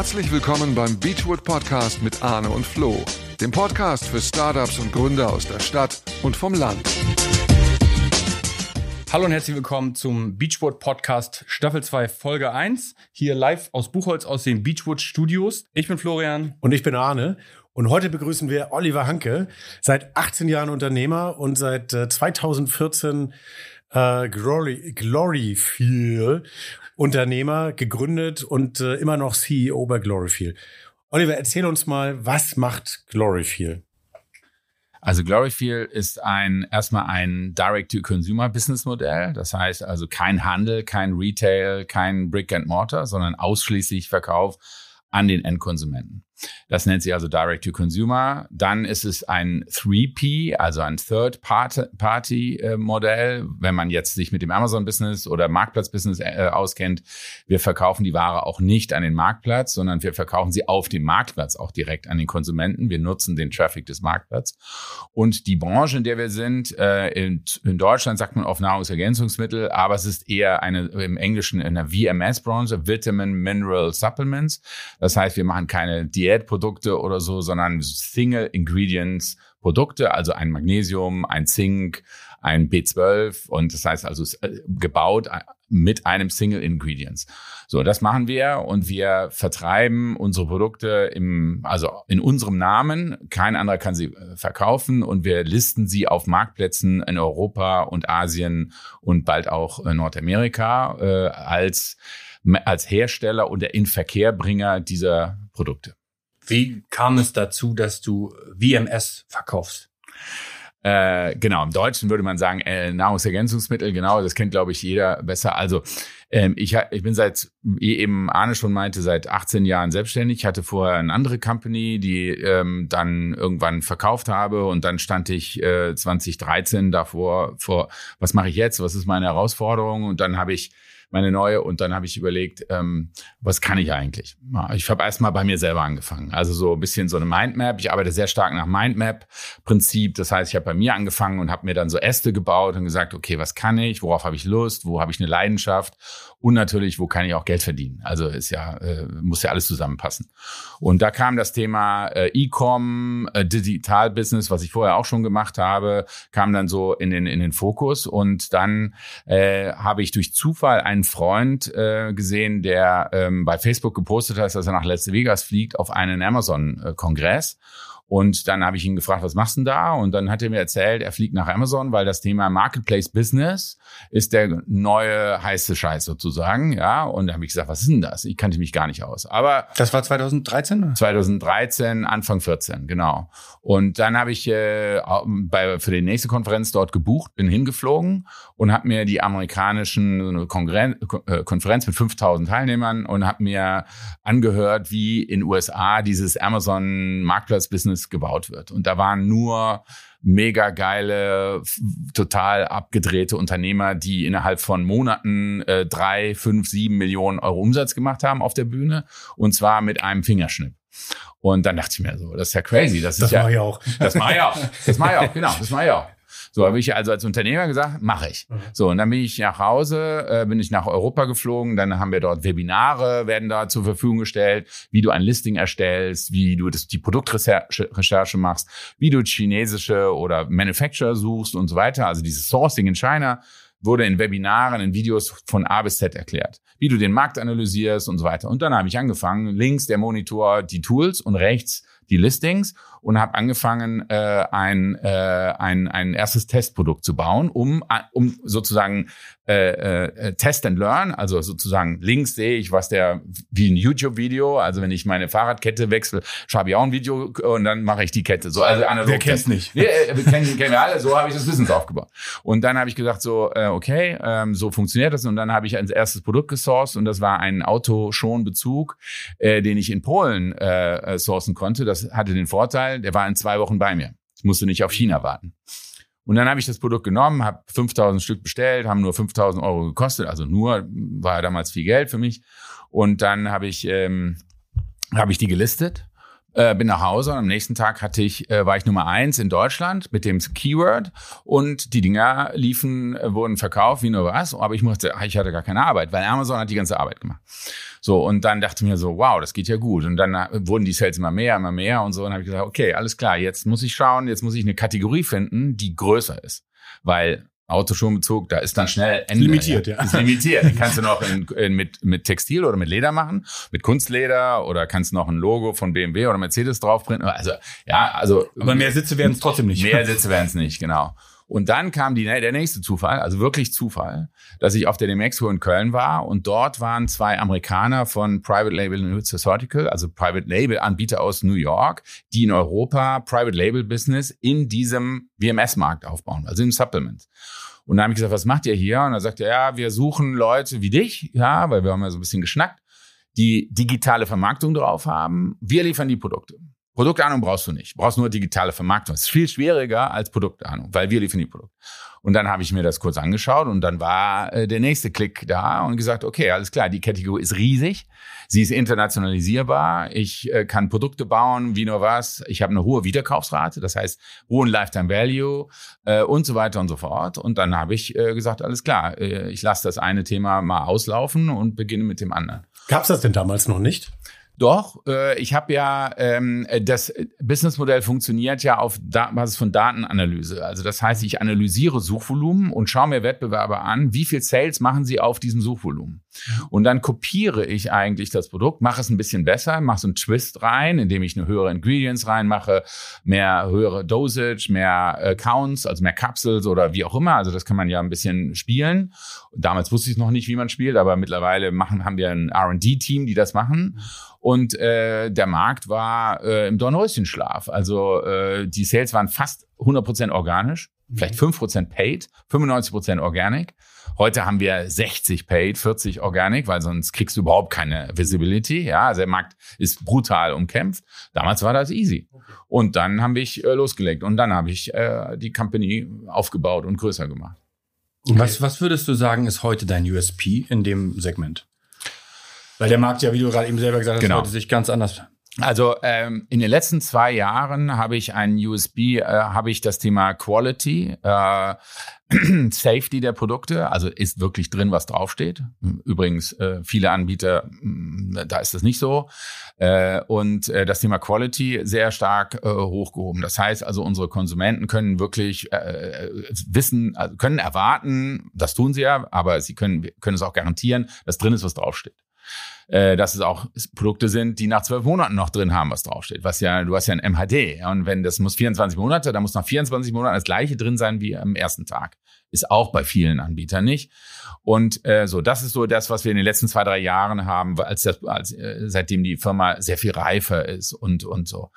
Herzlich willkommen beim Beachwood Podcast mit Arne und Flo, dem Podcast für Startups und Gründer aus der Stadt und vom Land. Hallo und herzlich willkommen zum Beachwood Podcast Staffel 2 Folge 1. Hier live aus Buchholz aus den Beachwood Studios. Ich bin Florian. Und ich bin Arne. Und heute begrüßen wir Oliver Hanke, seit 18 Jahren Unternehmer und seit äh, 2014 äh, Glory, Gloryfeel Unternehmer, gegründet und äh, immer noch CEO bei Gloryfeel. Oliver, erzähl uns mal, was macht Gloryfeel? Also Gloryfeel ist ein erstmal ein Direct-to-Consumer-Business-Modell. Das heißt also kein Handel, kein Retail, kein Brick and Mortar, sondern ausschließlich Verkauf an den Endkonsumenten. Das nennt sich also Direct to Consumer. Dann ist es ein 3P, also ein Third-Party-Modell. Wenn man jetzt sich mit dem Amazon-Business oder Marktplatz-Business äh, auskennt, wir verkaufen die Ware auch nicht an den Marktplatz, sondern wir verkaufen sie auf dem Marktplatz auch direkt an den Konsumenten. Wir nutzen den Traffic des Marktplatzes. Und die Branche, in der wir sind, äh, in, Deutschland sagt man auf Nahrungsergänzungsmittel, aber es ist eher eine im Englischen in der VMS-Branche, Vitamin Mineral Supplements. Das heißt, wir machen keine Diät Diätprodukte oder so, sondern Single Ingredients Produkte, also ein Magnesium, ein Zink, ein B12 und das heißt also äh, gebaut mit einem Single Ingredients. So, das machen wir und wir vertreiben unsere Produkte im, also in unserem Namen. Kein anderer kann sie äh, verkaufen und wir listen sie auf Marktplätzen in Europa und Asien und bald auch Nordamerika äh, als als Hersteller und der Inverkehrbringer dieser Produkte. Wie kam es dazu, dass du VMS verkaufst? Äh, genau, im Deutschen würde man sagen äh, Nahrungsergänzungsmittel, genau, das kennt, glaube ich, jeder besser. Also ähm, ich, ich bin seit, wie eben Arne schon meinte, seit 18 Jahren selbstständig. Ich hatte vorher eine andere Company, die ähm, dann irgendwann verkauft habe und dann stand ich äh, 2013 davor, vor, was mache ich jetzt, was ist meine Herausforderung? Und dann habe ich meine neue. Und dann habe ich überlegt, ähm, was kann ich eigentlich? Ich habe erstmal bei mir selber angefangen. Also so ein bisschen so eine Mindmap. Ich arbeite sehr stark nach Mindmap-Prinzip. Das heißt, ich habe bei mir angefangen und habe mir dann so Äste gebaut und gesagt, okay, was kann ich? Worauf habe ich Lust? Wo habe ich eine Leidenschaft? Und natürlich, wo kann ich auch Geld verdienen? Also ist ja, äh, muss ja alles zusammenpassen. Und da kam das Thema äh, E-Com, äh, Digital-Business, was ich vorher auch schon gemacht habe, kam dann so in den, in den Fokus. Und dann äh, habe ich durch Zufall einen Freund äh, gesehen, der ähm, bei Facebook gepostet hat, dass er nach Las Vegas fliegt auf einen Amazon-Kongress. Und dann habe ich ihn gefragt, was machst du denn da? Und dann hat er mir erzählt, er fliegt nach Amazon, weil das Thema Marketplace Business ist der neue heiße Scheiß sozusagen. Ja, und da habe ich gesagt, was ist denn das? Ich kannte mich gar nicht aus. Aber das war 2013? 2013, Anfang 14, genau. Und dann habe ich äh, bei, für die nächste Konferenz dort gebucht, bin hingeflogen und habe mir die amerikanischen Kongress, äh, Konferenz mit 5000 Teilnehmern und habe mir angehört, wie in USA dieses Amazon Marketplace Business Business gebaut wird. Und da waren nur mega geile, total abgedrehte Unternehmer, die innerhalb von Monaten äh, drei, fünf, sieben Millionen Euro Umsatz gemacht haben auf der Bühne. Und zwar mit einem Fingerschnipp. Und dann dachte ich mir so, das ist ja crazy. Das, ist das ja, mache ich auch. Das mache ich auch. Das mache ich auch, genau, das mache ich auch. So habe ich also als Unternehmer gesagt, mache ich. Mhm. So, und dann bin ich nach Hause, äh, bin ich nach Europa geflogen, dann haben wir dort Webinare, werden da zur Verfügung gestellt, wie du ein Listing erstellst, wie du das, die Produktrecherche machst, wie du chinesische oder Manufacturer suchst und so weiter. Also dieses Sourcing in China wurde in Webinaren, in Videos von A bis Z erklärt, wie du den Markt analysierst und so weiter. Und dann habe ich angefangen, links der Monitor die Tools und rechts die Listings und habe angefangen, äh, ein, äh, ein, ein erstes Testprodukt zu bauen, um, um sozusagen äh, äh, Test and Learn, also sozusagen links sehe ich, was der, wie ein YouTube-Video, also wenn ich meine Fahrradkette wechsle, schreibe ich auch ein Video und dann mache ich die Kette. So, also analog. Wer kennt's nicht? Wir, äh, wir kennen, kennen wir alle, so habe ich das Business aufgebaut. Und dann habe ich gesagt, so, äh, okay, ähm, so funktioniert das und dann habe ich ein erstes Produkt gesourced und das war ein Autoschonbezug, äh, den ich in Polen äh, sourcen konnte. Das hatte den Vorteil, der war in zwei Wochen bei mir. Ich musste nicht auf China warten. Und dann habe ich das Produkt genommen, habe 5000 Stück bestellt, haben nur 5000 Euro gekostet, also nur, war damals viel Geld für mich. Und dann habe ich, ähm, habe ich die gelistet äh, bin nach Hause und am nächsten Tag hatte ich, äh, war ich Nummer eins in Deutschland mit dem Keyword und die Dinger liefen, äh, wurden verkauft wie nur was, aber ich musste, ich hatte gar keine Arbeit, weil Amazon hat die ganze Arbeit gemacht. So, und dann dachte ich mir so, wow, das geht ja gut. Und dann äh, wurden die Sales immer mehr, immer mehr und so. Und habe ich gesagt, okay, alles klar, jetzt muss ich schauen, jetzt muss ich eine Kategorie finden, die größer ist. Weil Autoschonbezug, da ist dann schnell Ende. Limitiert, ja. Ist limitiert. Den kannst du noch in, in, mit, mit Textil oder mit Leder machen, mit Kunstleder oder kannst noch ein Logo von BMW oder Mercedes draufprinten. Also, ja, also. Aber mehr Sitze werden es trotzdem nicht. Mehr Sitze werden es nicht, genau. Und dann kam die, der nächste Zufall, also wirklich Zufall, dass ich auf der Demexco in Köln war und dort waren zwei Amerikaner von Private Label Nutraceutical, also Private Label Anbieter aus New York, die in Europa Private Label Business in diesem WMS-Markt aufbauen, also im Supplement. Und dann habe ich gesagt, was macht ihr hier? Und er sagte, ja, wir suchen Leute wie dich, ja, weil wir haben ja so ein bisschen geschnackt, die digitale Vermarktung drauf haben. Wir liefern die Produkte. Produktahnung brauchst du nicht. Brauchst nur digitale Vermarktung. Das ist viel schwieriger als Produktahnung, weil wir liefern die Produkte. Und dann habe ich mir das kurz angeschaut und dann war äh, der nächste Klick da und gesagt, okay, alles klar, die Kategorie ist riesig, sie ist internationalisierbar, ich äh, kann Produkte bauen, wie nur was, ich habe eine hohe Wiederkaufsrate, das heißt hohen Lifetime Value äh, und so weiter und so fort. Und dann habe ich gesagt, alles klar, ich lasse das eine Thema mal auslaufen und beginne mit dem anderen. Gab es das denn damals noch nicht? Doch, äh, ich habe ja, ähm, das Businessmodell funktioniert ja auf da Basis von Datenanalyse. Also das heißt, ich analysiere Suchvolumen und schaue mir Wettbewerber an, wie viel Sales machen sie auf diesem Suchvolumen. Und dann kopiere ich eigentlich das Produkt, mache es ein bisschen besser, mache so einen Twist rein, indem ich eine höhere Ingredients reinmache, mehr höhere Dosage, mehr äh, Counts, also mehr Capsules oder wie auch immer. Also das kann man ja ein bisschen spielen. Damals wusste ich noch nicht, wie man spielt, aber mittlerweile machen, haben wir ein R&D-Team, die das machen. Äh, der Markt war äh, im Dornröschenschlaf. Also äh, die Sales waren fast 100% organisch, vielleicht 5% paid, 95% organic. Heute haben wir 60 paid, 40% organic, weil sonst kriegst du überhaupt keine Visibility. Ja, also der Markt ist brutal umkämpft. Damals war das easy. Und dann haben wir äh, losgelegt und dann habe ich äh, die Company aufgebaut und größer gemacht. Okay. Was, was würdest du sagen, ist heute dein USP in dem Segment? Weil der Markt ja, wie du gerade eben selber gesagt hast, genau. heute sich ganz anders. Also ähm, in den letzten zwei Jahren habe ich ein USB, äh, habe ich das Thema Quality, äh, Safety der Produkte, also ist wirklich drin, was draufsteht. Übrigens, äh, viele Anbieter, mh, da ist das nicht so. Äh, und äh, das Thema Quality sehr stark äh, hochgehoben. Das heißt also, unsere Konsumenten können wirklich äh, wissen, also können erwarten, das tun sie ja, aber sie können, können es auch garantieren, dass drin ist, was draufsteht äh, dass es auch Produkte sind, die nach zwölf Monaten noch drin haben, was draufsteht. Was ja, du hast ja ein MHD. Und wenn das muss 24 Monate, dann muss nach 24 Monaten das gleiche drin sein wie am ersten Tag. Ist auch bei vielen Anbietern nicht. Und äh, so, das ist so das, was wir in den letzten zwei, drei Jahren haben, als das, als, äh, seitdem die Firma sehr viel reifer ist und, und so.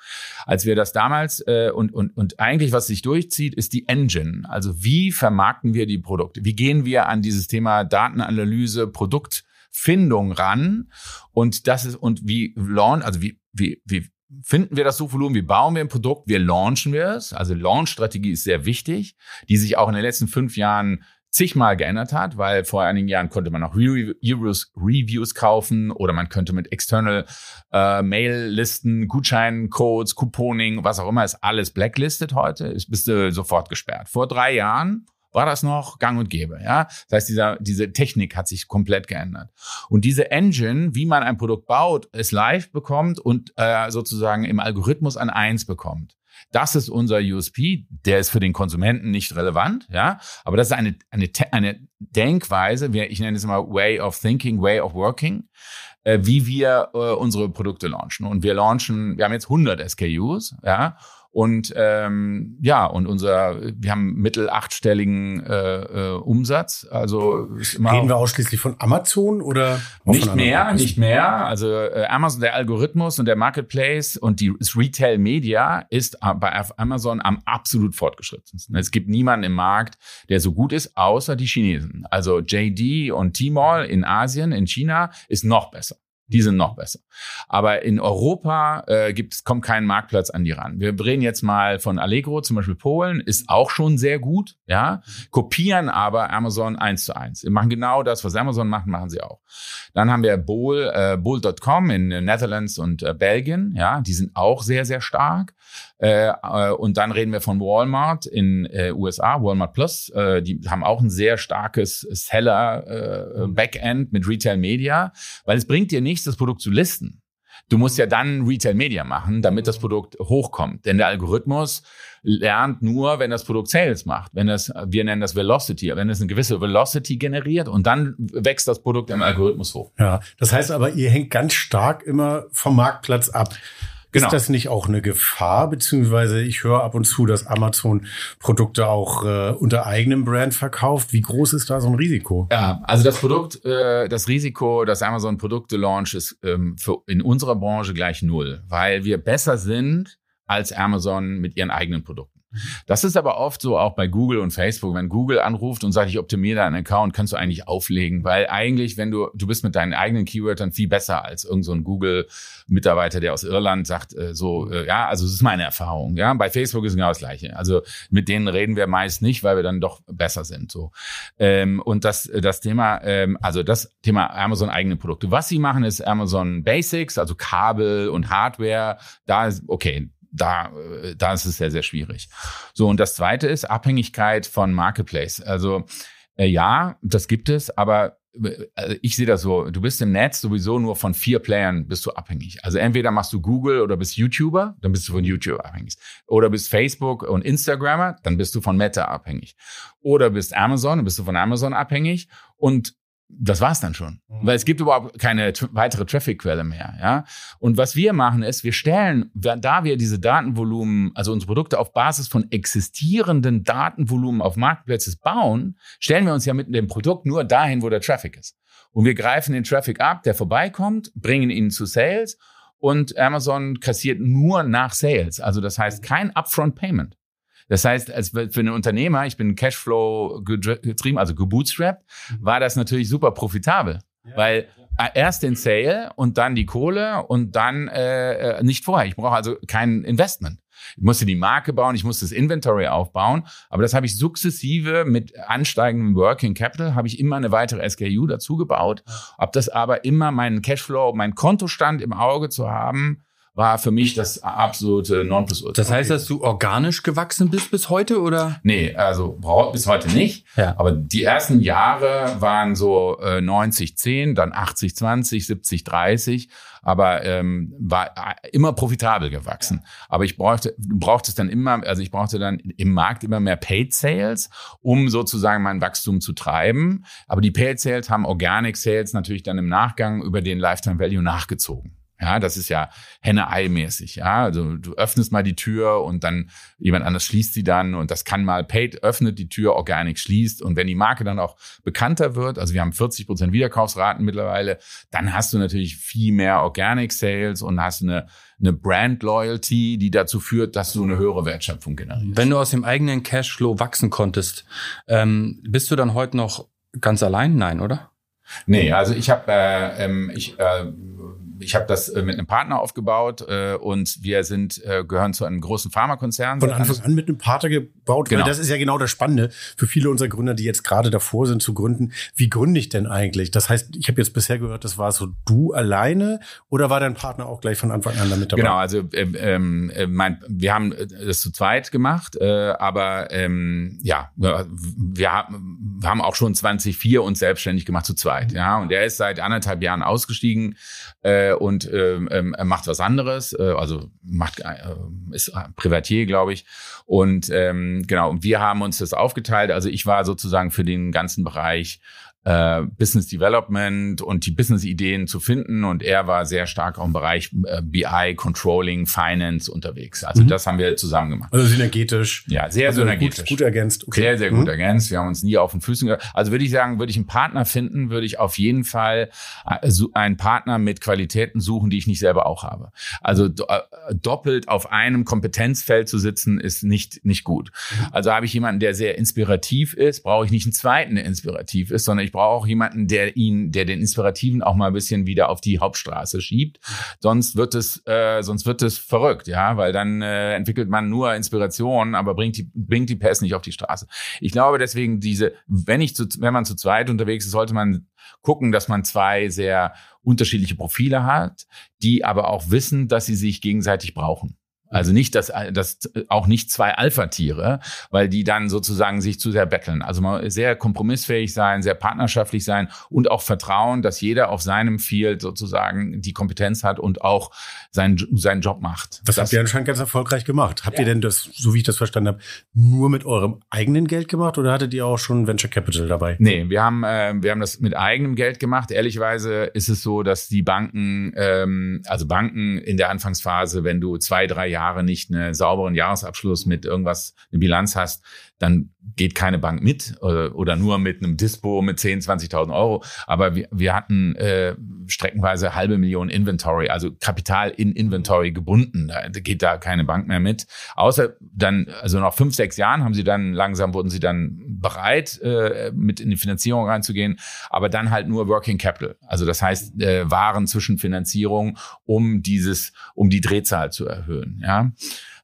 Als wir das damals äh, und, und, und eigentlich, was sich durchzieht, ist die Engine. Also wie vermarkten wir die Produkte? Wie gehen wir an dieses Thema Datenanalyse, Produkt Findung ran. Und das ist, und wie launch, also wie, wie, wie finden wir das Suchvolumen, wie bauen wir ein Produkt, wie launchen wir es. Also Launch-Strategie ist sehr wichtig, die sich auch in den letzten fünf Jahren zigmal geändert hat, weil vor einigen Jahren konnte man auch Reviews, Reviews kaufen oder man könnte mit external äh, Mail-Listen, Gutscheincodes, Couponing, was auch immer, ist alles blacklisted heute, ist, bist du sofort gesperrt. Vor drei Jahren war das noch gang und gäbe. Ja? Das heißt, dieser, diese Technik hat sich komplett geändert. Und diese Engine, wie man ein Produkt baut, es live bekommt und äh, sozusagen im Algorithmus an eins bekommt. Das ist unser USP. Der ist für den Konsumenten nicht relevant, ja. Aber das ist eine, eine, eine Denkweise, ich nenne es immer Way of Thinking, Way of Working, äh, wie wir äh, unsere Produkte launchen. Und wir launchen, wir haben jetzt 100 SKUs, ja. Und ähm, ja, und unser, wir haben mittel achtstelligen äh, äh, Umsatz. Also reden wir ausschließlich von Amazon oder nicht mehr, nicht mehr. Also äh, Amazon, der Algorithmus und der Marketplace und die Retail Media ist bei Amazon am absolut fortgeschrittensten. Es gibt niemanden im Markt, der so gut ist, außer die Chinesen. Also JD und Tmall in Asien, in China ist noch besser. Die sind noch besser. Aber in Europa äh, gibt es kommt kein Marktplatz an die ran. Wir reden jetzt mal von Allegro, zum Beispiel Polen, ist auch schon sehr gut, ja, kopieren aber Amazon eins zu eins. Wir machen genau das, was Amazon macht, machen sie auch. Dann haben wir Bol, äh, Bol.com in Netherlands und äh, Belgien, ja, die sind auch sehr, sehr stark. Äh, äh, und dann reden wir von Walmart in äh, USA, Walmart Plus. Äh, die haben auch ein sehr starkes Seller-Backend äh, mit Retail Media, weil es bringt dir nichts, das Produkt zu listen. Du musst ja dann Retail Media machen, damit das Produkt hochkommt. Denn der Algorithmus lernt nur, wenn das Produkt Sales macht. Wenn das, wir nennen das Velocity, wenn es eine gewisse Velocity generiert und dann wächst das Produkt im Algorithmus hoch. Ja, das heißt aber, ihr hängt ganz stark immer vom Marktplatz ab. Genau. Ist das nicht auch eine Gefahr? Beziehungsweise ich höre ab und zu, dass Amazon Produkte auch äh, unter eigenem Brand verkauft. Wie groß ist da so ein Risiko? Ja, also das Produkt, äh, das Risiko, dass Amazon Produkte launcht, ist ähm, für in unserer Branche gleich null, weil wir besser sind als Amazon mit ihren eigenen Produkten. Das ist aber oft so auch bei Google und Facebook. Wenn Google anruft und sagt, ich optimiere deinen Account, kannst du eigentlich auflegen, weil eigentlich, wenn du, du bist mit deinen eigenen Keywörtern viel besser als irgendein so Google-Mitarbeiter, der aus Irland sagt, äh, so, äh, ja, also es ist meine Erfahrung. Ja, bei Facebook ist genau das Gleiche. Also mit denen reden wir meist nicht, weil wir dann doch besser sind. So ähm, und das, das Thema, ähm, also das Thema Amazon eigene Produkte. Was sie machen, ist Amazon Basics, also Kabel und Hardware. Da ist okay, da, äh, da ist es sehr, sehr schwierig. So, und das zweite ist Abhängigkeit von Marketplace. Also äh, ja, das gibt es, aber äh, ich sehe das so, du bist im Netz sowieso nur von vier Playern bist du abhängig. Also entweder machst du Google oder bist YouTuber, dann bist du von YouTube abhängig. Oder bist Facebook und Instagrammer, dann bist du von Meta abhängig. Oder bist Amazon, dann bist du von Amazon abhängig. Und das war's dann schon, mhm. weil es gibt überhaupt keine weitere Traffic-Quelle mehr, ja. Und was wir machen ist, wir stellen, da wir diese Datenvolumen, also unsere Produkte auf Basis von existierenden Datenvolumen auf Marketplaces bauen, stellen wir uns ja mit dem Produkt nur dahin, wo der Traffic ist. Und wir greifen den Traffic ab, der vorbeikommt, bringen ihn zu Sales und Amazon kassiert nur nach Sales. Also das heißt mhm. kein Upfront Payment. Das heißt, als für einen Unternehmer, ich bin Cashflow getrieben, also gebootstrapped, mhm. war das natürlich super profitabel, ja, weil ja. erst den Sale und dann die Kohle und dann äh, äh nicht vorher. Ich brauche also kein Investment. Ich musste die Marke bauen, ich musste das Inventory aufbauen, aber das habe ich sukzessive mit ansteigendem Working Capital, habe ich immer eine weitere SKU dazu gebaut. Ob das aber immer meinen Cashflow, meinen Kontostand im Auge zu haben, war für mich das absolute Nonplusultra. Das heißt, dass du organisch gewachsen bist bis heute oder? Nee, also bis heute nicht. Ja. Aber die ersten Jahre waren so äh, 90, 10, dann 80, 20, 70, 30. Aber ähm, war äh, immer profitabel gewachsen. Aber ich brauchte, brauchte es dann immer, also ich brauchte dann im Markt immer mehr Paid Sales, um sozusagen mein Wachstum zu treiben. Aber die Paid Sales haben Organic Sales natürlich dann im Nachgang über den Lifetime Value nachgezogen. Ja, das ist ja Henne-Ei-mäßig. Ja, also du öffnest mal die Tür und dann jemand anders schließt sie dann und das kann mal Paid öffnet die Tür, Organic schließt und wenn die Marke dann auch bekannter wird, also wir haben 40 Prozent Wiederkaufsraten mittlerweile, dann hast du natürlich viel mehr Organic Sales und hast eine eine Brand Loyalty, die dazu führt, dass du eine höhere Wertschöpfung generierst. Wenn du aus dem eigenen Cashflow wachsen konntest, ähm, bist du dann heute noch ganz allein? Nein, oder? Nee, also ich habe äh, ähm, ich äh, ich habe das äh, mit einem Partner aufgebaut äh, und wir sind äh, gehören zu einem großen Pharmakonzern. Von Anfang an mit einem Partner gebaut. Genau. Weil das ist ja genau das Spannende für viele unserer Gründer, die jetzt gerade davor sind zu gründen. Wie gründe ich denn eigentlich? Das heißt, ich habe jetzt bisher gehört, das war so du alleine oder war dein Partner auch gleich von Anfang an damit dabei? Genau, also ähm, ähm äh, mein, wir haben das zu zweit gemacht, äh, aber ähm, ja, wir haben, wir haben auch schon 2004 uns selbstständig gemacht zu zweit. Ja, und er ist seit anderthalb Jahren ausgestiegen. Äh, und ähm, er macht was anderes, äh, also macht äh, ist Privatier, glaube ich. Und ähm, genau, und wir haben uns das aufgeteilt. Also ich war sozusagen für den ganzen Bereich äh, Business Development und die Business-Ideen zu finden. Und er war sehr stark auch im Bereich äh, BI, Controlling, Finance unterwegs. Also mhm. das haben wir zusammen gemacht. Also synergetisch. Ja, sehr also synergetisch. Gut, gut ergänzt. Okay. Sehr, sehr gut mhm. ergänzt. Wir haben uns nie auf den Füßen ge Also würde ich sagen, würde ich einen Partner finden, würde ich auf jeden Fall äh, einen Partner mit Qualitäten suchen, die ich nicht selber auch habe. Also äh, doppelt auf einem Kompetenzfeld zu sitzen, ist nicht, nicht gut. Mhm. Also habe ich jemanden, der sehr inspirativ ist, brauche ich nicht einen zweiten, der inspirativ ist, sondern ich brauche auch jemanden, der ihn, der den Inspirativen auch mal ein bisschen wieder auf die Hauptstraße schiebt. Sonst wird es, äh, sonst wird es verrückt, ja, weil dann äh, entwickelt man nur Inspiration, aber bringt die, bringt die PS nicht auf die Straße. Ich glaube deswegen diese, wenn ich zu, wenn man zu zweit unterwegs ist, sollte man gucken, dass man zwei sehr unterschiedliche Profile hat, die aber auch wissen, dass sie sich gegenseitig brauchen. Also nicht, dass, dass auch nicht zwei Alpha-Tiere, weil die dann sozusagen sich zu sehr betteln. Also mal sehr kompromissfähig sein, sehr partnerschaftlich sein und auch vertrauen, dass jeder auf seinem Field sozusagen die Kompetenz hat und auch seinen, seinen Job macht. Das, das habt ihr anscheinend ganz erfolgreich gemacht. Habt ja. ihr denn das, so wie ich das verstanden habe, nur mit eurem eigenen Geld gemacht oder hattet ihr auch schon Venture Capital dabei? Nee, wir haben, äh, wir haben das mit eigenem Geld gemacht. Ehrlicherweise ist es so, dass die Banken, ähm, also Banken in der Anfangsphase, wenn du zwei, drei Jahre nicht einen sauberen Jahresabschluss mit irgendwas, eine Bilanz hast, dann geht keine Bank mit oder, oder nur mit einem Dispo mit 10, 20.000 Euro. Aber wir, wir hatten äh, streckenweise halbe Million Inventory, also Kapital in Inventory gebunden. Da geht da keine Bank mehr mit. Außer dann, also nach fünf, sechs Jahren haben sie dann, langsam wurden sie dann bereit, äh, mit in die Finanzierung reinzugehen, aber dann halt nur Working Capital. Also das heißt, äh, Waren zwischen Finanzierung, um dieses, um die Drehzahl zu erhöhen. Ja.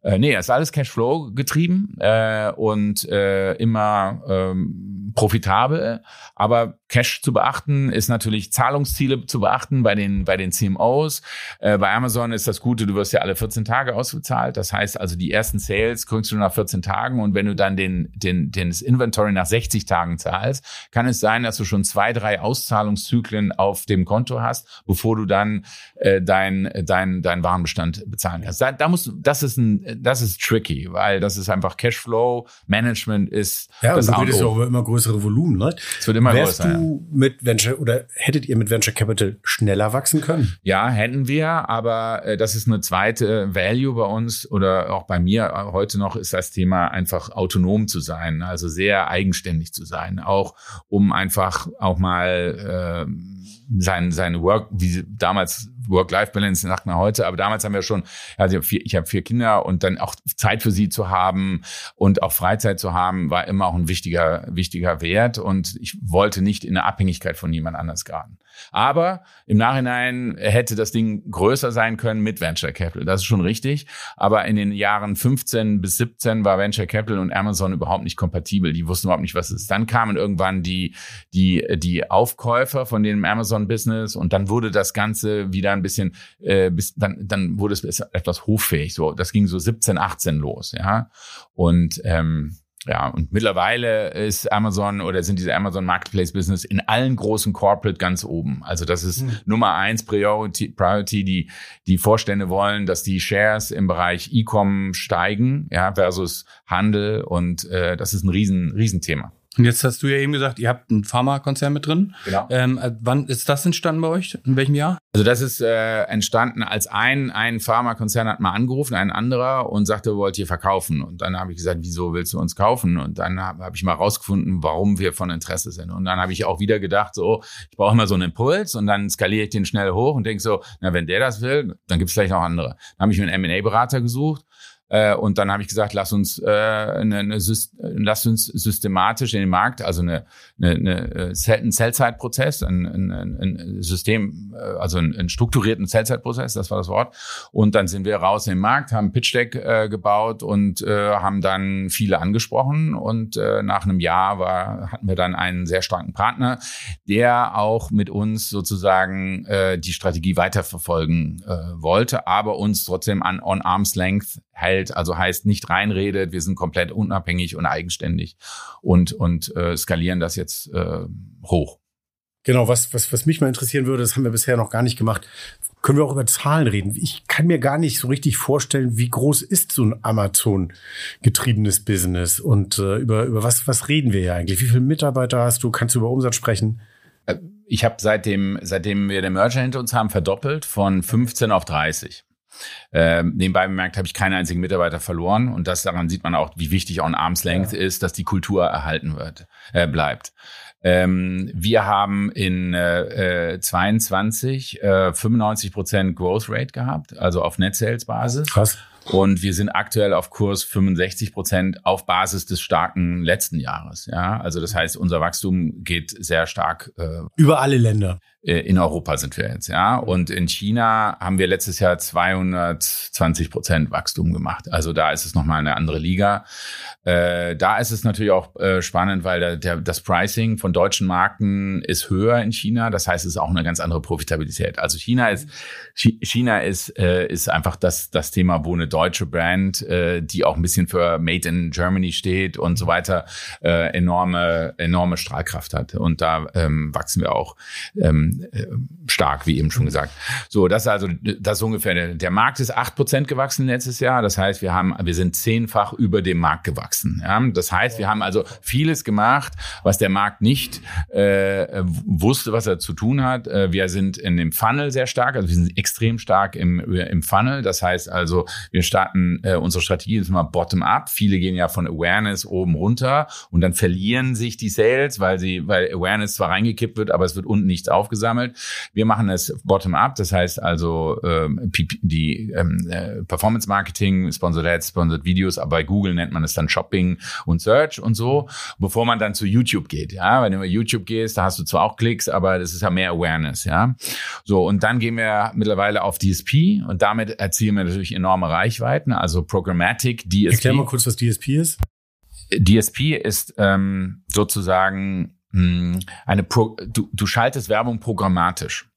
Äh, nee, es ist alles Cashflow getrieben äh, und äh, immer ähm, profitabel. Aber Cash zu beachten ist natürlich Zahlungsziele zu beachten bei den bei den CMOs. Äh, bei Amazon ist das Gute, du wirst ja alle 14 Tage ausbezahlt. Das heißt also die ersten Sales kriegst du nach 14 Tagen und wenn du dann den den den das Inventory nach 60 Tagen zahlst, kann es sein, dass du schon zwei drei Auszahlungszyklen auf dem Konto hast, bevor du dann äh, dein dein dein Warenbestand bezahlen kannst. Da, da musst das ist ein das ist tricky, weil das ist einfach Cashflow, Management ist ja, das und du redest ja auch immer größere Volumen, ne? Es wird immer Wärst größer. du mit Venture oder hättet ihr mit Venture Capital schneller wachsen können? Ja, hätten wir, aber äh, das ist eine zweite Value bei uns oder auch bei mir äh, heute noch ist das Thema einfach autonom zu sein, also sehr eigenständig zu sein, auch um einfach auch mal äh, sein seine Work wie damals Work-Life-Balance sagt man heute, aber damals haben wir schon, also ich habe vier Kinder und dann auch Zeit für sie zu haben und auch Freizeit zu haben, war immer auch ein wichtiger, wichtiger Wert und ich wollte nicht in eine Abhängigkeit von jemand anders geraten. Aber im Nachhinein hätte das Ding größer sein können mit Venture Capital. Das ist schon richtig. Aber in den Jahren 15 bis 17 war Venture Capital und Amazon überhaupt nicht kompatibel. Die wussten überhaupt nicht, was es ist. Dann kamen irgendwann die, die, die Aufkäufer von dem Amazon-Business und dann wurde das Ganze wieder ein bisschen, äh, bis, dann, dann wurde es etwas hoffähig. So, das ging so 17, 18 los, ja. Und ähm, ja, und mittlerweile ist Amazon oder sind diese Amazon Marketplace Business in allen großen Corporate ganz oben. Also das ist mhm. Nummer eins Priority, Priority, die, die Vorstände wollen, dass die Shares im Bereich E-Com steigen, ja, versus Handel und äh, das ist ein riesen, Riesenthema. Und jetzt hast du ja eben gesagt, ihr habt einen Pharmakonzern mit drin. Genau. Ähm, äh, wann ist das entstanden bei euch? In welchem Jahr? Also das ist äh, entstanden, als ein, ein Pharmakonzern hat mal angerufen, ein anderer, und sagte, wollt ihr verkaufen? Und dann habe ich gesagt, wieso willst du uns kaufen? Und dann habe hab ich mal rausgefunden, warum wir von Interesse sind. Und dann habe ich auch wieder gedacht, so, ich brauche immer so einen Impuls und dann skaliere ich den schnell hoch und denke so, na, wenn der das will, dann gibt es vielleicht noch andere. Dann habe ich mir einen M&A-Berater gesucht äh, und dann habe ich gesagt, lass uns, äh, eine, eine, lass uns systematisch in den Markt, also eine, eine, eine äh, einen Zellzeitprozess, ein, ein, ein System, äh, also einen, einen strukturierten Zellzeitprozess, das war das Wort. Und dann sind wir raus in den Markt, haben Pitch Deck äh, gebaut und äh, haben dann viele angesprochen. Und äh, nach einem Jahr war, hatten wir dann einen sehr starken Partner, der auch mit uns sozusagen äh, die Strategie weiterverfolgen äh, wollte, aber uns trotzdem an on Arm's Length hält, also heißt nicht reinredet, wir sind komplett unabhängig und eigenständig und, und äh, skalieren das jetzt äh, hoch. Genau, was, was, was mich mal interessieren würde, das haben wir bisher noch gar nicht gemacht. Können wir auch über Zahlen reden? Ich kann mir gar nicht so richtig vorstellen, wie groß ist so ein Amazon-getriebenes Business und äh, über, über was, was reden wir ja eigentlich? Wie viele Mitarbeiter hast du? Kannst du über Umsatz sprechen? Äh, ich habe seitdem, seitdem wir den Merger hinter uns haben, verdoppelt von 15 auf 30. Ähm, nebenbei bemerkt habe ich keinen einzigen Mitarbeiter verloren und das daran sieht man auch, wie wichtig auch ein Arms Length ja. ist, dass die Kultur erhalten wird, äh, bleibt. Ähm, wir haben in äh, 22 äh, 95 Prozent Growth Rate gehabt, also auf Net Sales Basis. Krass. Und wir sind aktuell auf Kurs 65 Prozent auf Basis des starken letzten Jahres. Ja, also das heißt, unser Wachstum geht sehr stark äh, über alle Länder. Äh, in Europa sind wir jetzt, ja. Und in China haben wir letztes Jahr 220 Prozent Wachstum gemacht. Also da ist es nochmal eine andere Liga. Äh, da ist es natürlich auch äh, spannend, weil der, der, das Pricing von deutschen Marken ist höher in China. Das heißt, es ist auch eine ganz andere Profitabilität. Also China ist China ist äh, ist einfach das das Thema, wo eine deutsche Brand, äh, die auch ein bisschen für Made in Germany steht und so weiter, äh, enorme enorme Strahlkraft hat. Und da ähm, wachsen wir auch. Ähm, äh, stark, wie eben schon gesagt. So, das ist also das ist ungefähr. Der, der Markt ist acht Prozent gewachsen letztes Jahr. Das heißt, wir haben, wir sind zehnfach über dem Markt gewachsen. Ja? Das heißt, wir haben also vieles gemacht, was der Markt nicht äh, wusste, was er zu tun hat. Äh, wir sind in dem Funnel sehr stark, also wir sind extrem stark im, im Funnel. Das heißt also, wir starten, äh, unsere Strategie ist immer bottom-up. Viele gehen ja von Awareness oben runter und dann verlieren sich die Sales, weil sie, weil Awareness zwar reingekippt wird, aber es wird unten nichts aufgesetzt gesammelt. Wir machen es bottom-up, das heißt also ähm, die ähm, äh, Performance Marketing, Sponsored Ads, Sponsored Videos, aber bei Google nennt man es dann Shopping und Search und so, bevor man dann zu YouTube geht. Ja, wenn du über YouTube gehst, da hast du zwar auch Klicks, aber das ist ja mehr Awareness. Ja, so und dann gehen wir mittlerweile auf DSP und damit erzielen wir natürlich enorme Reichweiten, also Programmatic DSP. Erklär mal kurz, was DSP ist. DSP ist ähm, sozusagen eine Pro du, du schaltest Werbung programmatisch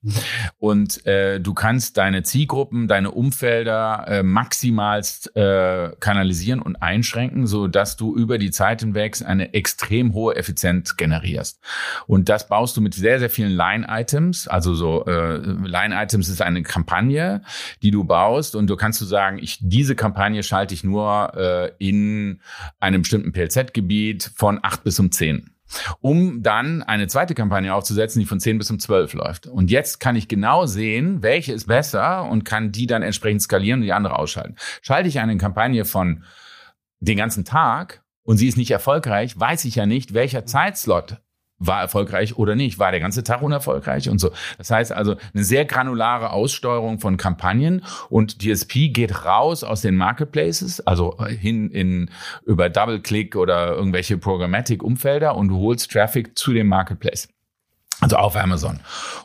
und äh, du kannst deine Zielgruppen, deine Umfelder äh, maximalst äh, kanalisieren und einschränken, so dass du über die Zeit hinweg eine extrem hohe Effizienz generierst. Und das baust du mit sehr sehr vielen Line-Items. Also so äh, Line-Items ist eine Kampagne, die du baust und du kannst du sagen, ich diese Kampagne schalte ich nur äh, in einem bestimmten PLZ-Gebiet von acht bis um zehn um dann eine zweite Kampagne aufzusetzen, die von 10 bis um 12 läuft. Und jetzt kann ich genau sehen, welche ist besser und kann die dann entsprechend skalieren und die andere ausschalten. Schalte ich eine Kampagne von den ganzen Tag und sie ist nicht erfolgreich, weiß ich ja nicht, welcher Zeitslot war erfolgreich oder nicht, war der ganze Tag unerfolgreich und so. Das heißt also eine sehr granulare Aussteuerung von Kampagnen und DSP geht raus aus den Marketplaces, also hin in über Double Click oder irgendwelche Programmatic Umfelder und holst Traffic zu dem Marketplace. Also auf Amazon.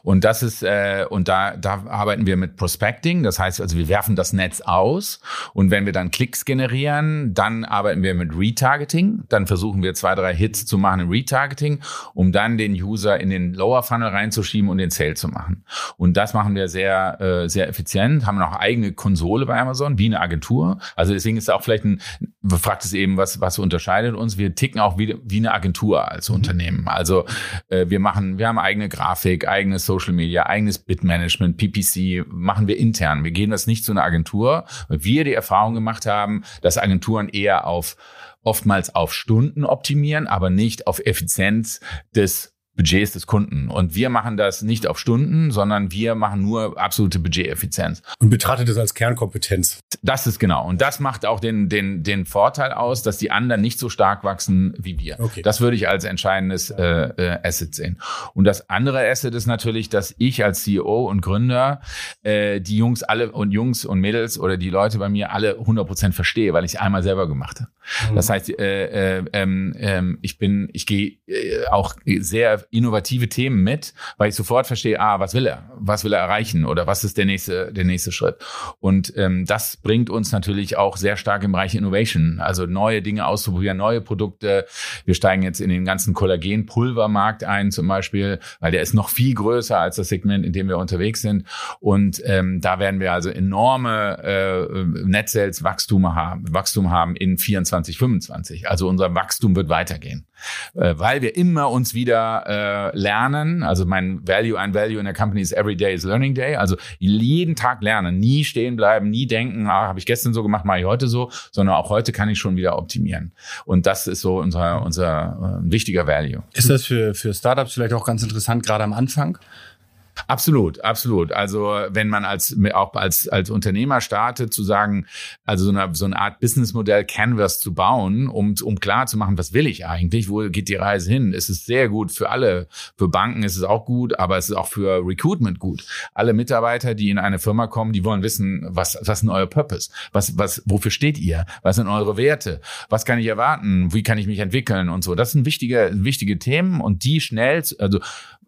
Und das ist, äh, und da, da arbeiten wir mit Prospecting. Das heißt, also wir werfen das Netz aus und wenn wir dann Klicks generieren, dann arbeiten wir mit Retargeting. Dann versuchen wir zwei, drei Hits zu machen im Retargeting, um dann den User in den Lower Funnel reinzuschieben und den Sale zu machen. Und das machen wir sehr, äh, sehr effizient, haben noch eigene Konsole bei Amazon, wie eine Agentur. Also deswegen ist auch vielleicht ein, fragt es eben, was, was unterscheidet uns. Wir ticken auch wie, wie eine Agentur als. Unternehmen. Also äh, wir machen, wir haben eigene Grafik, eigenes Social Media, eigenes Bitmanagement, PPC, machen wir intern. Wir gehen das nicht zu einer Agentur, weil wir die Erfahrung gemacht haben, dass Agenturen eher auf oftmals auf Stunden optimieren, aber nicht auf Effizienz des Budgets des Kunden. Und wir machen das nicht auf Stunden, sondern wir machen nur absolute Budgeteffizienz. Und betrachtet es als Kernkompetenz. Das ist genau. Und das macht auch den, den, den Vorteil aus, dass die anderen nicht so stark wachsen wie wir. Okay. Das würde ich als entscheidendes äh, äh, Asset sehen. Und das andere Asset ist natürlich, dass ich als CEO und Gründer äh, die Jungs alle und Jungs und Mädels oder die Leute bei mir alle 100% verstehe, weil ich es einmal selber gemacht habe. Mhm. Das heißt, äh, äh, äh, ich bin, ich gehe äh, auch sehr innovative Themen mit, weil ich sofort verstehe, ah, was will er, was will er erreichen oder was ist der nächste, der nächste Schritt. Und ähm, das bringt uns natürlich auch sehr stark im Bereich Innovation, also neue Dinge auszuprobieren, neue Produkte. Wir steigen jetzt in den ganzen Kollagenpulvermarkt ein zum Beispiel, weil der ist noch viel größer als das Segment, in dem wir unterwegs sind. Und ähm, da werden wir also enorme äh, Net Wachstum haben, Wachstum haben in 24, 25. Also unser Wachstum wird weitergehen äh, weil wir immer uns wieder äh, lernen. Also mein Value, ein Value in der Company ist Every Day is Learning Day. Also jeden Tag lernen, nie stehen bleiben, nie denken, ah, habe ich gestern so gemacht, mache ich heute so, sondern auch heute kann ich schon wieder optimieren. Und das ist so unser, unser äh, wichtiger Value. Ist das für, für Startups vielleicht auch ganz interessant, gerade am Anfang? Absolut, absolut. Also wenn man als auch als als Unternehmer startet, zu sagen, also so eine, so eine Art Businessmodell Canvas zu bauen, um um klar zu machen, was will ich eigentlich, wo geht die Reise hin? Es ist sehr gut für alle. Für Banken ist es auch gut, aber es ist auch für Recruitment gut. Alle Mitarbeiter, die in eine Firma kommen, die wollen wissen, was was ist euer Purpose? Was was wofür steht ihr? Was sind eure Werte? Was kann ich erwarten? Wie kann ich mich entwickeln und so? Das sind wichtige wichtige Themen und die schnell, also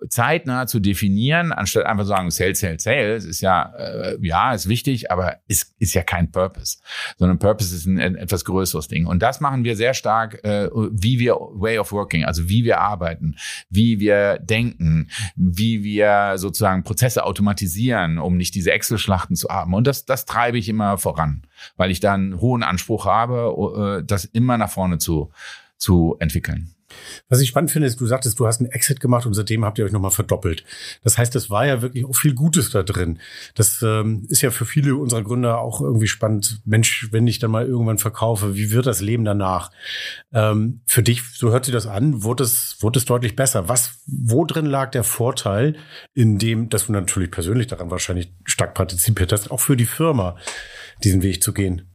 zeitnah zu definieren, anstatt einfach zu sagen, Sales, Sales, Sales, ist ja, äh, ja, ist wichtig, aber ist, ist ja kein Purpose, sondern Purpose ist ein, ein etwas größeres Ding. Und das machen wir sehr stark, äh, wie wir Way of Working, also wie wir arbeiten, wie wir denken, wie wir sozusagen Prozesse automatisieren, um nicht diese Excel-Schlachten zu haben. Und das, das treibe ich immer voran, weil ich da einen hohen Anspruch habe, äh, das immer nach vorne zu, zu entwickeln. Was ich spannend finde, ist, du sagtest, du hast einen Exit gemacht und seitdem habt ihr euch nochmal verdoppelt. Das heißt, es war ja wirklich auch viel Gutes da drin. Das ähm, ist ja für viele unserer Gründer auch irgendwie spannend. Mensch, wenn ich dann mal irgendwann verkaufe, wie wird das Leben danach? Ähm, für dich, so hört sich das an, wurde es, wurde es deutlich besser. Was, wo drin lag der Vorteil, in dem, dass du natürlich persönlich daran wahrscheinlich stark partizipiert hast, auch für die Firma, diesen Weg zu gehen?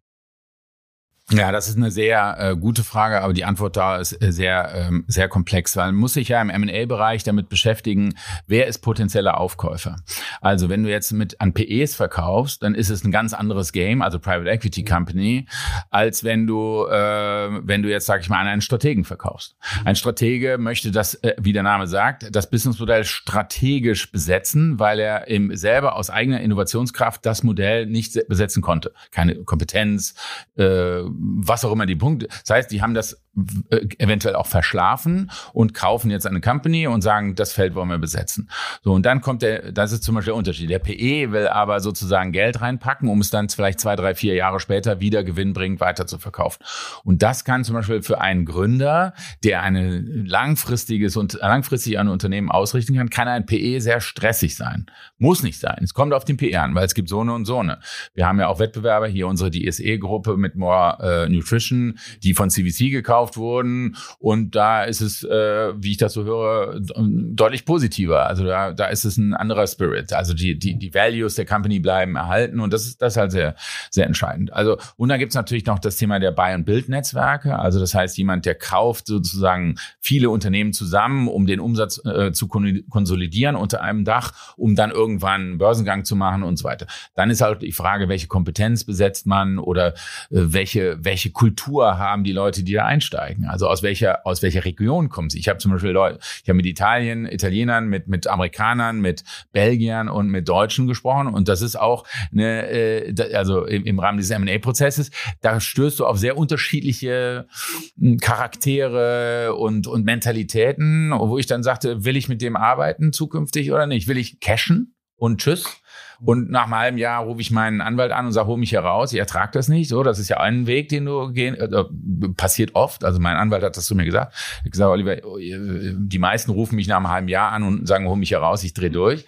Ja, das ist eine sehr äh, gute Frage, aber die Antwort da ist äh, sehr, ähm, sehr komplex, weil man muss sich ja im M&A-Bereich damit beschäftigen, wer ist potenzieller Aufkäufer. Also wenn du jetzt mit an PEs verkaufst, dann ist es ein ganz anderes Game, also Private Equity Company, als wenn du, äh, wenn du jetzt, sag ich mal, an einen Strategen verkaufst. Ein Stratege möchte das, äh, wie der Name sagt, das Businessmodell strategisch besetzen, weil er im, selber aus eigener Innovationskraft das Modell nicht besetzen konnte. Keine Kompetenz, äh, was auch immer die Punkte. Das heißt, die haben das äh, eventuell auch verschlafen und kaufen jetzt eine Company und sagen, das Feld wollen wir besetzen. So, und dann kommt der, das ist zum Beispiel der Unterschied. Der PE will aber sozusagen Geld reinpacken, um es dann vielleicht zwei, drei, vier Jahre später wieder gewinnbringend weiter zu verkaufen. Und das kann zum Beispiel für einen Gründer, der eine langfristiges und langfristig ein Unternehmen ausrichten kann, kann ein PE sehr stressig sein. Muss nicht sein. Es kommt auf den PE an, weil es gibt so eine und so eine. Wir haben ja auch Wettbewerber, hier unsere DSE-Gruppe mit More äh, Nutrition, die von CVC gekauft wurden. Und da ist es, äh, wie ich das so höre, deutlich positiver. Also da, da ist es ein anderer Spirit. Also die, die, die Values der Company bleiben erhalten und das ist, das ist halt sehr, sehr entscheidend. Also, und dann gibt's natürlich noch das Thema der Buy- und Build-Netzwerke. Also das heißt, jemand, der kauft sozusagen viele Unternehmen zusammen, um den Umsatz äh, zu konsolidieren unter einem Dach, um dann irgendwann einen Börsengang zu machen und so weiter. Dann ist halt die Frage, welche Kompetenz besetzt man oder äh, welche, welche Kultur haben die Leute, die da einsteigen? Also aus welcher, aus welcher Region kommen sie? Ich habe zum Beispiel Leute, ich habe mit Italien, Italienern, mit, mit Amerikanern, mit Belgiern und mit Deutschen gesprochen. Und das ist auch eine, äh, also im, im Rahmen dieses M&A-Prozesses, da stößt du auf sehr unterschiedliche hm, Charaktere und, und Mentalitäten, wo ich dann sagte, will ich mit dem arbeiten zukünftig oder nicht? Will ich cashen und tschüss? Und nach einem halben Jahr rufe ich meinen Anwalt an und sage, hol mich hier raus, ich ertrage das nicht. So, das ist ja ein Weg, den du gehen, äh, passiert oft. Also mein Anwalt hat das zu mir gesagt. Ich habe gesagt, Oliver, die meisten rufen mich nach einem halben Jahr an und sagen, hol mich hier raus, ich drehe durch.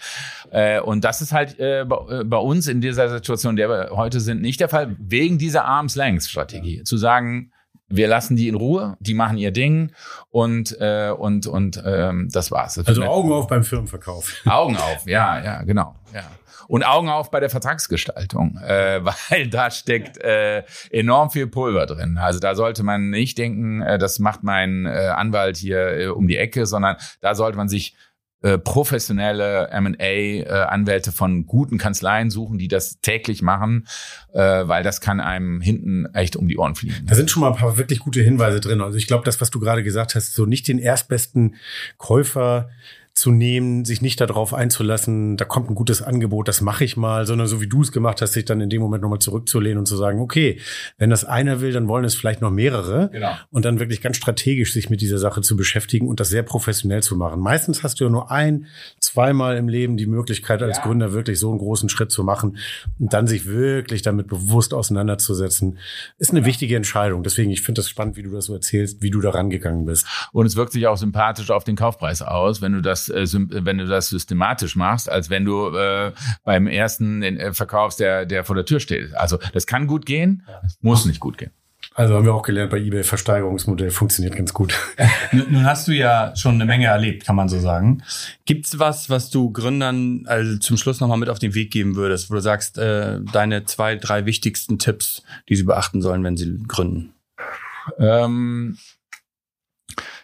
Äh, und das ist halt äh, bei, äh, bei uns in dieser Situation, der wir heute sind, nicht der Fall, wegen dieser Arms-Length-Strategie. Zu sagen, wir lassen die in Ruhe, die machen ihr Ding und äh, und und ähm, das war's. Das also Augen auf beim Firmenverkauf. Augen auf, ja, ja, genau, ja. Und Augen auf bei der Vertragsgestaltung, äh, weil da steckt äh, enorm viel Pulver drin. Also da sollte man nicht denken, äh, das macht mein äh, Anwalt hier äh, um die Ecke, sondern da sollte man sich äh, professionelle M&A-Anwälte äh, von guten Kanzleien suchen, die das täglich machen, äh, weil das kann einem hinten echt um die Ohren fliegen. Da sind schon mal ein paar wirklich gute Hinweise drin. Also ich glaube, das, was du gerade gesagt hast, so nicht den erstbesten Käufer zu nehmen, sich nicht darauf einzulassen, da kommt ein gutes Angebot, das mache ich mal, sondern so wie du es gemacht hast, sich dann in dem Moment nochmal zurückzulehnen und zu sagen, okay, wenn das einer will, dann wollen es vielleicht noch mehrere. Genau. Und dann wirklich ganz strategisch sich mit dieser Sache zu beschäftigen und das sehr professionell zu machen. Meistens hast du ja nur ein, zweimal im Leben die Möglichkeit, als ja. Gründer wirklich so einen großen Schritt zu machen und dann sich wirklich damit bewusst auseinanderzusetzen, ist eine ja. wichtige Entscheidung. Deswegen, ich finde das spannend, wie du das so erzählst, wie du da rangegangen bist. Und es wirkt sich auch sympathisch auf den Kaufpreis aus, wenn du das äh, wenn du das systematisch machst, als wenn du äh, beim ersten äh, verkaufst, der, der vor der Tür steht. Also das kann gut gehen, muss nicht gut gehen. Also haben wir auch gelernt, bei eBay Versteigerungsmodell funktioniert ganz gut. Nun hast du ja schon eine Menge erlebt, kann man so sagen. Gibt's was, was du Gründern also zum Schluss nochmal mit auf den Weg geben würdest, wo du sagst, äh, deine zwei, drei wichtigsten Tipps, die sie beachten sollen, wenn sie gründen? Ähm,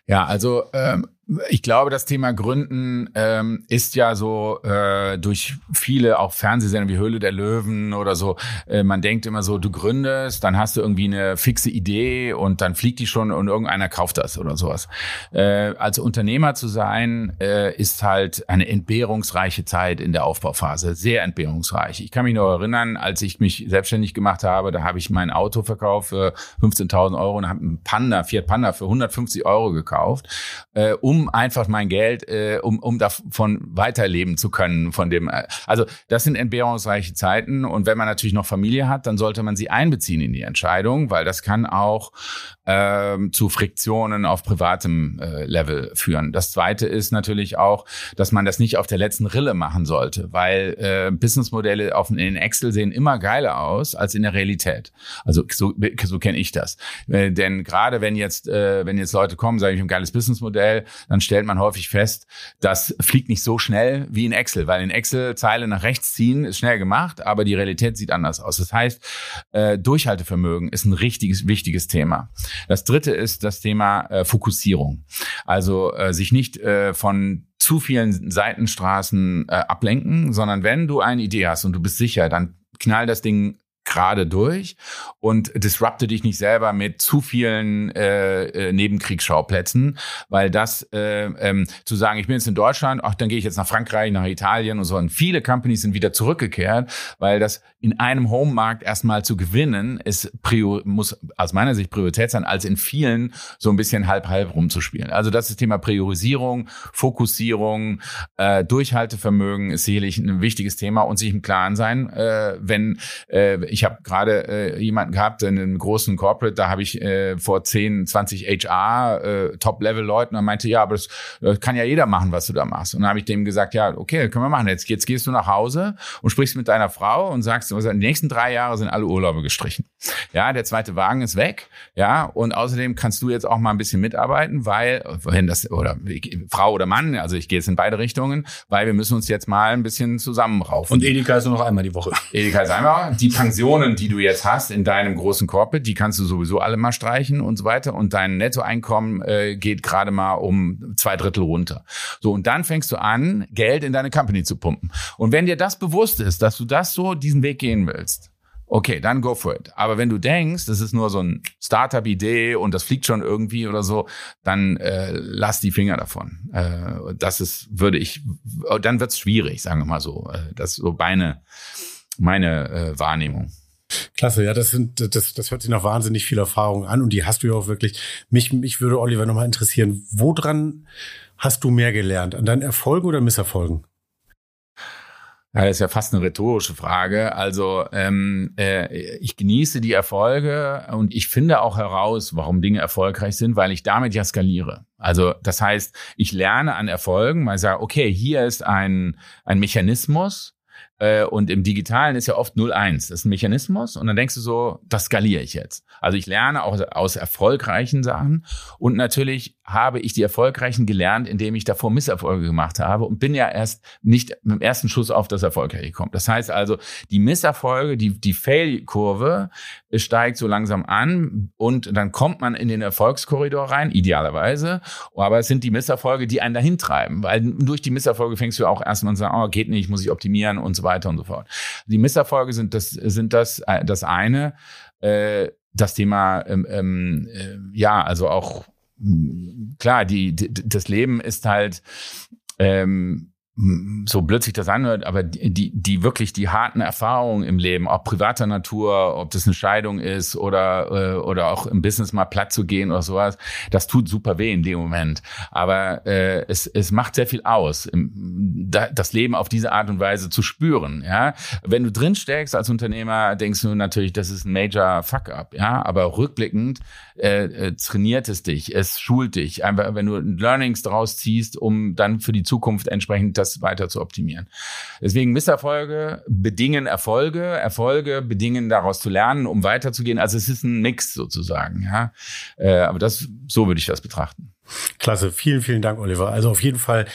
ja, also ähm, ich glaube, das Thema Gründen ähm, ist ja so äh, durch viele auch Fernsehsender wie Höhle der Löwen oder so. Äh, man denkt immer so, du gründest, dann hast du irgendwie eine fixe Idee und dann fliegt die schon und irgendeiner kauft das oder sowas. Äh, als Unternehmer zu sein, äh, ist halt eine entbehrungsreiche Zeit in der Aufbauphase, sehr entbehrungsreich. Ich kann mich noch erinnern, als ich mich selbstständig gemacht habe, da habe ich mein Auto verkauft für 15.000 Euro und habe einen Panda, Fiat Panda für 150 Euro gekauft, äh, um um einfach mein Geld, äh, um, um davon weiterleben zu können, von dem, äh, also das sind entbehrungsreiche Zeiten. Und wenn man natürlich noch Familie hat, dann sollte man sie einbeziehen in die Entscheidung, weil das kann auch ähm, zu Friktionen auf privatem äh, Level führen. Das zweite ist natürlich auch, dass man das nicht auf der letzten Rille machen sollte, weil äh, Businessmodelle auf, in Excel sehen immer geiler aus als in der Realität. Also so, so kenne ich das. Äh, denn gerade wenn jetzt, äh, wenn jetzt Leute kommen, sage ich, ein geiles Businessmodell, dann stellt man häufig fest, das fliegt nicht so schnell wie in Excel, weil in Excel Zeile nach rechts ziehen ist schnell gemacht, aber die Realität sieht anders aus. Das heißt, äh, Durchhaltevermögen ist ein richtiges, wichtiges Thema. Das dritte ist das Thema äh, Fokussierung. Also äh, sich nicht äh, von zu vielen Seitenstraßen äh, ablenken, sondern wenn du eine Idee hast und du bist sicher, dann knall das Ding gerade durch und disrupte dich nicht selber mit zu vielen äh, äh, Nebenkriegsschauplätzen, weil das äh, ähm, zu sagen, ich bin jetzt in Deutschland, ach, dann gehe ich jetzt nach Frankreich, nach Italien und so. Und viele Companies sind wieder zurückgekehrt, weil das in einem Home-Markt erstmal zu gewinnen, ist prior muss aus meiner Sicht Priorität sein, als in vielen so ein bisschen halb-halb rumzuspielen. Also das ist Thema Priorisierung, Fokussierung, äh, Durchhaltevermögen ist sicherlich ein wichtiges Thema und sich im Klaren sein, äh, wenn äh, ich habe gerade äh, jemanden gehabt in einem großen Corporate, da habe ich äh, vor 10, 20 HR äh, Top-Level-Leuten und meinte, ja, aber das, das kann ja jeder machen, was du da machst. Und dann habe ich dem gesagt, ja, okay, können wir machen. Jetzt, jetzt gehst du nach Hause und sprichst mit deiner Frau und sagst, also, die nächsten drei Jahre sind alle Urlaube gestrichen. Ja, der zweite Wagen ist weg. Ja, und außerdem kannst du jetzt auch mal ein bisschen mitarbeiten, weil, wenn das, oder Frau oder Mann, also ich gehe jetzt in beide Richtungen, weil wir müssen uns jetzt mal ein bisschen zusammenraufen. Und Edeka ist nur noch einmal die Woche. Edeka ist einmal. Die Pension Provisionen, die du jetzt hast in deinem großen Corporate, die kannst du sowieso alle mal streichen und so weiter. Und dein Nettoeinkommen äh, geht gerade mal um zwei Drittel runter. So, und dann fängst du an, Geld in deine Company zu pumpen. Und wenn dir das bewusst ist, dass du das so diesen Weg gehen willst, okay, dann go for it. Aber wenn du denkst, das ist nur so ein Startup-Idee und das fliegt schon irgendwie oder so, dann äh, lass die Finger davon. Äh, das ist, würde ich, dann wird's schwierig, sagen wir mal so. Äh, das ist so meine meine äh, Wahrnehmung. Klasse, ja, das sind, das, das hört sich nach wahnsinnig viel Erfahrung an und die hast du ja auch wirklich. Mich, mich würde Oliver nochmal interessieren, woran hast du mehr gelernt? An deinen Erfolgen oder Misserfolgen? Ja, das ist ja fast eine rhetorische Frage. Also ähm, äh, ich genieße die Erfolge und ich finde auch heraus, warum Dinge erfolgreich sind, weil ich damit ja skaliere. Also das heißt, ich lerne an Erfolgen, weil ich sage, okay, hier ist ein, ein Mechanismus, äh, und im Digitalen ist ja oft 0-1. Das ist ein Mechanismus und dann denkst du so, das skaliere ich jetzt. Also ich lerne auch aus erfolgreichen Sachen und natürlich habe ich die erfolgreichen gelernt, indem ich davor Misserfolge gemacht habe und bin ja erst nicht mit dem ersten Schuss auf das Erfolgreiche gekommen. Das heißt also, die Misserfolge, die, die Fail-Kurve steigt so langsam an und dann kommt man in den Erfolgskorridor rein, idealerweise. Aber es sind die Misserfolge, die einen dahin treiben, weil durch die Misserfolge fängst du auch erstmal an zu sagen, oh, geht nicht, muss ich optimieren und so weiter und so fort. Die Misserfolge sind das, sind das, äh, das eine. Äh, das Thema, ähm, ähm, äh, ja, also auch klar, die, die, das Leben ist halt ähm, so blöd sich das anhört, aber die, die wirklich die harten Erfahrungen im Leben, ob privater Natur, ob das eine Scheidung ist oder, äh, oder auch im Business mal platt zu gehen oder sowas, das tut super weh in dem Moment. Aber äh, es, es macht sehr viel aus, das Leben auf diese Art und Weise zu spüren. Ja, Wenn du drin steckst als Unternehmer, denkst du natürlich, das ist ein Major Fuck-up. Ja, Aber rückblickend äh, äh, trainiert es dich, es schult dich. Einfach, wenn du Learnings daraus ziehst, um dann für die Zukunft entsprechend das weiter zu optimieren. Deswegen Misserfolge bedingen Erfolge, Erfolge bedingen daraus zu lernen, um weiterzugehen. Also es ist ein Mix sozusagen. Ja, äh, aber das so würde ich das betrachten. Klasse, vielen, vielen Dank, Oliver. Also auf jeden Fall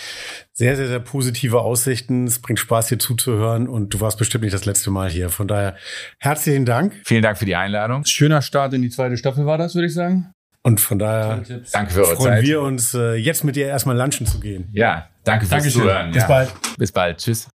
sehr, sehr, sehr positive Aussichten. Es bringt Spaß, hier zuzuhören und du warst bestimmt nicht das letzte Mal hier. Von daher herzlichen Dank. Vielen Dank für die Einladung. Schöner Start in die zweite Staffel war das, würde ich sagen. Und von daher danke für eure freuen Zeit. wir uns, äh, jetzt mit dir erstmal lunchen zu gehen. Ja, danke fürs Dankeschön. Zuhören. Bis ja. bald. Bis bald. Tschüss.